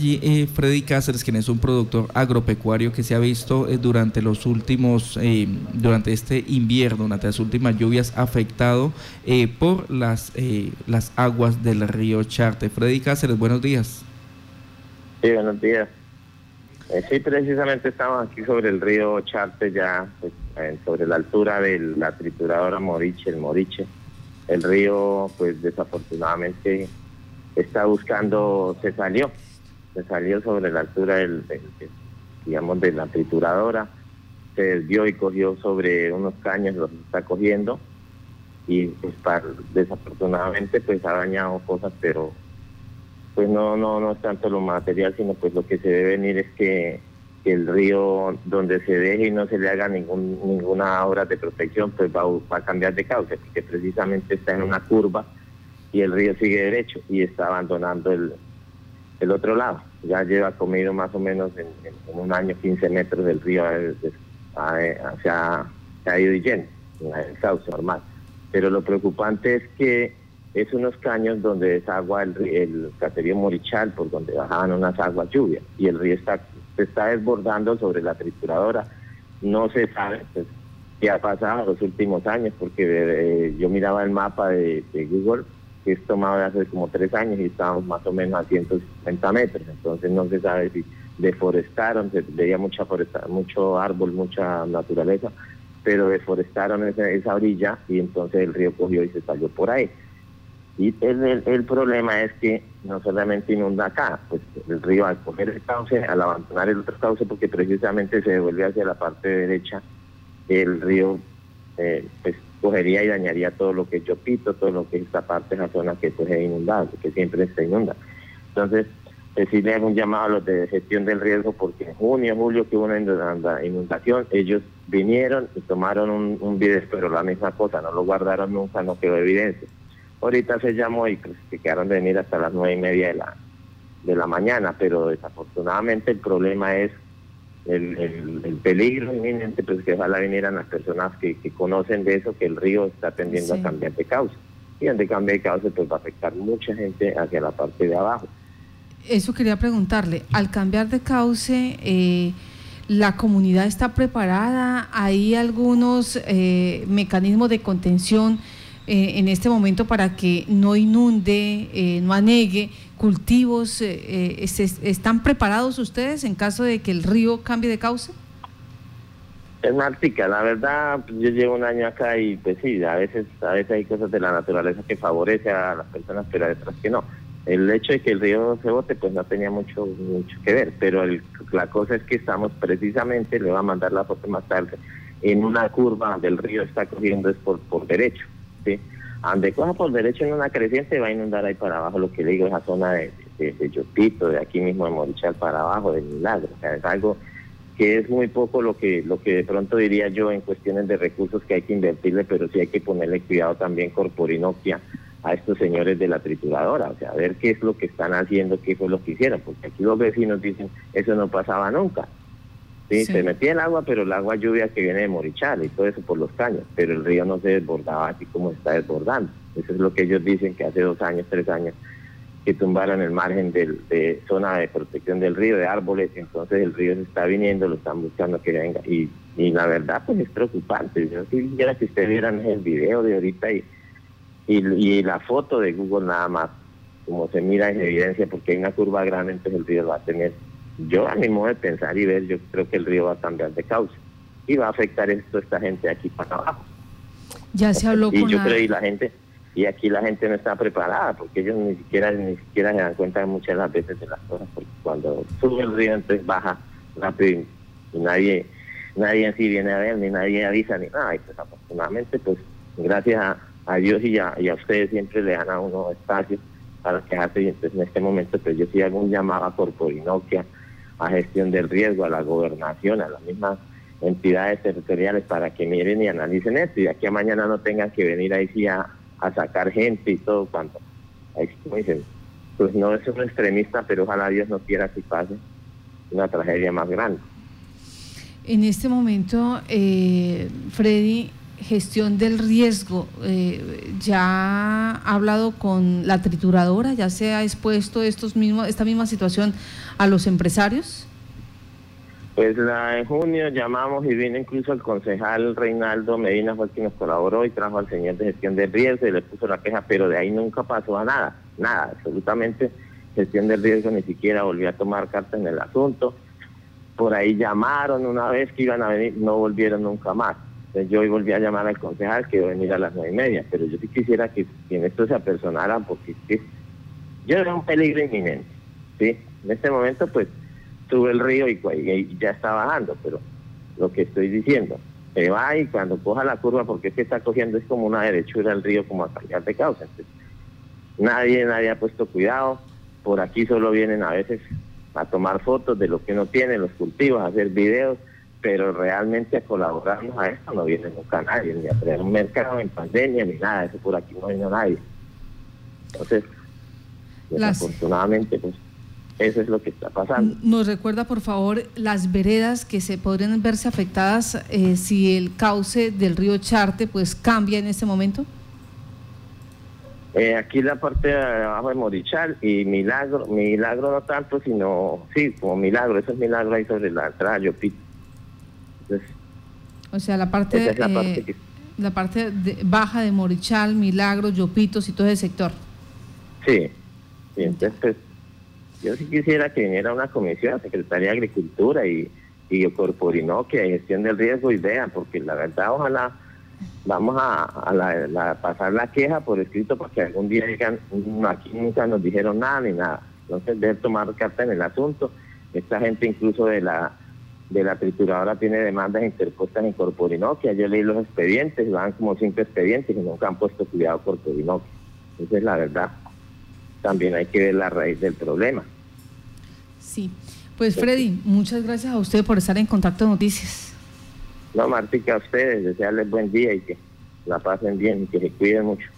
Y eh, Freddy Cáceres, quien es un productor agropecuario que se ha visto eh, durante los últimos, eh, durante este invierno, durante las últimas lluvias, afectado por las, las aguas del río Charte. Freddy Cáceres, buenos días. Sí, buenos días. sí, precisamente estamos aquí sobre el río Charte, ya pues, sobre la altura de la trituradora Moriche, el Moriche. El río, pues desafortunadamente, está buscando, se salió salió sobre la altura del, digamos, de la trituradora, se desvió y cogió sobre unos caños, los está cogiendo y pues, desafortunadamente pues ha dañado cosas, pero pues no, no, no es tanto lo material, sino pues lo que se debe venir es que, el río donde se deje y no se le haga ningún, ninguna obra de protección, pues va, a cambiar de causa, porque precisamente está en una curva y el río sigue derecho y está abandonando el, el otro lado. Ya lleva comido más o menos en, un año 15 metros del río, se, ha, ido lleno, en el cauce normal. Pero lo preocupante es que es unos caños donde desagua el, el caserío Morichal, por donde bajaban unas aguas lluvias, y el río está, se está desbordando sobre la trituradora. No se sabe pues, qué ha pasado en los últimos años, porque eh, yo miraba el mapa de Google que es tomado de hace como tres años y estábamos más o menos a 150 metros, entonces no se sabe si deforestaron, se veía mucha mucho árbol, mucha naturaleza, pero deforestaron esa, esa orilla y entonces el río cogió y se salió por ahí. Y el, el, problema es que no solamente inunda acá, pues el río al coger el cauce, al abandonar el otro cauce, porque precisamente se devuelve hacia la parte derecha, el río eh, pues cogería y dañaría todo lo que es Yopito, todo lo que es esta parte, esa zona que pues es inundable, que siempre está inunda. Entonces, decirle un llamado a los de gestión del riesgo, porque en junio, julio que hubo una inundación, ellos vinieron y tomaron un, video, pero la misma cosa, no lo guardaron nunca, no quedó evidencia. Ahorita se llamó y pues, se quedaron de venir hasta las nueve y media de la, de la mañana, pero desafortunadamente el problema es el, peligro inminente, pues que ojalá vinieran las personas que, conocen de eso, que el río está tendiendo a cambiar de causa. Y donde cambia de causa, pues va a afectar mucha gente hacia la parte de abajo. Eso quería preguntarle, al cambiar de cauce, eh, ¿la comunidad está preparada? ¿Hay algunos eh, mecanismos de contención? Eh, en este momento para que no inunde, eh, no anegue cultivos? Eh, ¿Están preparados ustedes en caso de que el río cambie de cauce? Es Martica, la verdad, pues, yo llevo un año acá y pues sí, a veces, a veces hay cosas de la naturaleza que favorece a las personas, pero a otras que no. El hecho de que el río se bote, pues no tenía mucho mucho que ver, pero la cosa es que estamos precisamente, le voy a mandar la foto más tarde, en una curva del río está cogiendo es por, por derecho. ¿Sí? Ande coja por derecho en una creciente va a inundar ahí para abajo, lo que le digo, esa zona de, de, de aquí mismo de Morichal para abajo, de Milagro. O sea, es algo que es muy poco lo que, lo que de pronto diría yo en cuestiones de recursos que hay que invertirle, pero sí hay que ponerle cuidado también corporinoquia a estos señores de la trituradora, o sea, a ver qué es lo que están haciendo, qué fue lo que hicieron, porque aquí los vecinos dicen, eso no pasaba nunca. Sí, se metía el agua, pero el agua lluvia que viene de Morichal y todo eso por los caños, pero el río no se desbordaba así como está desbordando. Eso es lo que ellos dicen que hace dos años, tres años, que tumbaron el margen de zona de protección del río, de árboles, entonces el río se está viniendo, lo están buscando que venga. Y, y la verdad, pues es preocupante. Yo quisiera que ustedes vieran el video de ahorita y, y, y la foto de Google nada más, como se mira en evidencia, porque hay una curva grande, entonces el río va a tener yo a mi modo de pensar y ver, yo creo que el río va a cambiar de cauce y va a afectar esto a esta gente aquí para abajo. Ya se habló y con yo creo y la gente y aquí la gente no está preparada porque ellos ni siquiera ni siquiera se dan cuenta de muchas de las veces de las cosas porque cuando sube el río entonces baja rápido y, nadie nadie en sí viene a ver ni nadie avisa ni nada y pues afortunadamente pues gracias a, Dios y a, y a ustedes siempre le dan a uno espacio para quejarse y entonces en este momento pues yo sí hago un llamado a Corporinoquia a gestión del riesgo, a la gobernación, a las mismas entidades territoriales para que miren y analicen esto y de aquí a mañana no tengan que venir ahí sí a, sacar gente y todo cuanto. Ahí dicen, pues no es un extremista, pero ojalá Dios no quiera que pase una tragedia más grande. En este momento, eh, Freddy, gestión del riesgo, eh, ¿ya ha hablado con la trituradora? ¿Ya se ha expuesto estos mismos, esta misma situación a los empresarios? Pues la de junio llamamos y vino incluso el concejal Reinaldo Medina, fue el que nos colaboró y trajo al señor de gestión del riesgo y le puso la queja, pero de ahí nunca pasó a nada, nada, absolutamente gestión del riesgo ni siquiera volvió a tomar carta en el asunto. Por ahí llamaron una vez que iban a venir, no volvieron nunca más. Entonces yo hoy volví a llamar al concejal que iba a venir a las nueve y media, pero yo sí quisiera que, en esto se apersonaran porque yo era un peligro inminente. ¿sí? En este momento pues sube el río y, ya está bajando, pero lo que estoy diciendo, se va y cuando coja la curva, porque es que está cogiendo es como una derechura al río como a cambiar de causa. nadie, nadie ha puesto cuidado, por aquí solo vienen a veces a tomar fotos de lo que no tienen, los cultivos, a hacer videos, pero realmente a colaborarnos a esto no viene nunca nadie, ni a crear un mercado en pandemia, ni nada, eso por aquí no viene nadie. Entonces, desafortunadamente, pues eso es lo que está pasando. Nos recuerda, por favor, las veredas que se podrían verse afectadas eh, si el cauce del río Charte pues cambia en este momento. Eh, aquí la parte de abajo de Morichal y Milagro, Milagro no tanto, sino, sí, como Milagro, eso es Milagro ahí sobre la entrada Yopito. O sea, la parte, la parte, eh, la parte baja de Morichal, Milagro, Yopitos y todo ese sector. Sí, sí entonces pues, yo sí quisiera que viniera una comisión, Secretaría de Agricultura y, y Corporinoquia, gestión del riesgo y vean, porque la verdad ojalá vamos a, pasar la queja por escrito porque algún día digan, mm, aquí nunca nos dijeron nada ni nada. Entonces deben tomar carta en el asunto. Esta gente incluso de la de la trituradora tiene demandas interpuestas en Corporinoquia. Yo leí los expedientes, van como cinco expedientes y nunca han puesto cuidado Corporinoquia. Esa es la verdad también hay que ver la raíz del problema. Sí, pues Freddy, muchas gracias a usted por estar en Contacto Noticias. No, Martica, a ustedes, desearles buen día y que la pasen bien y que se cuiden mucho.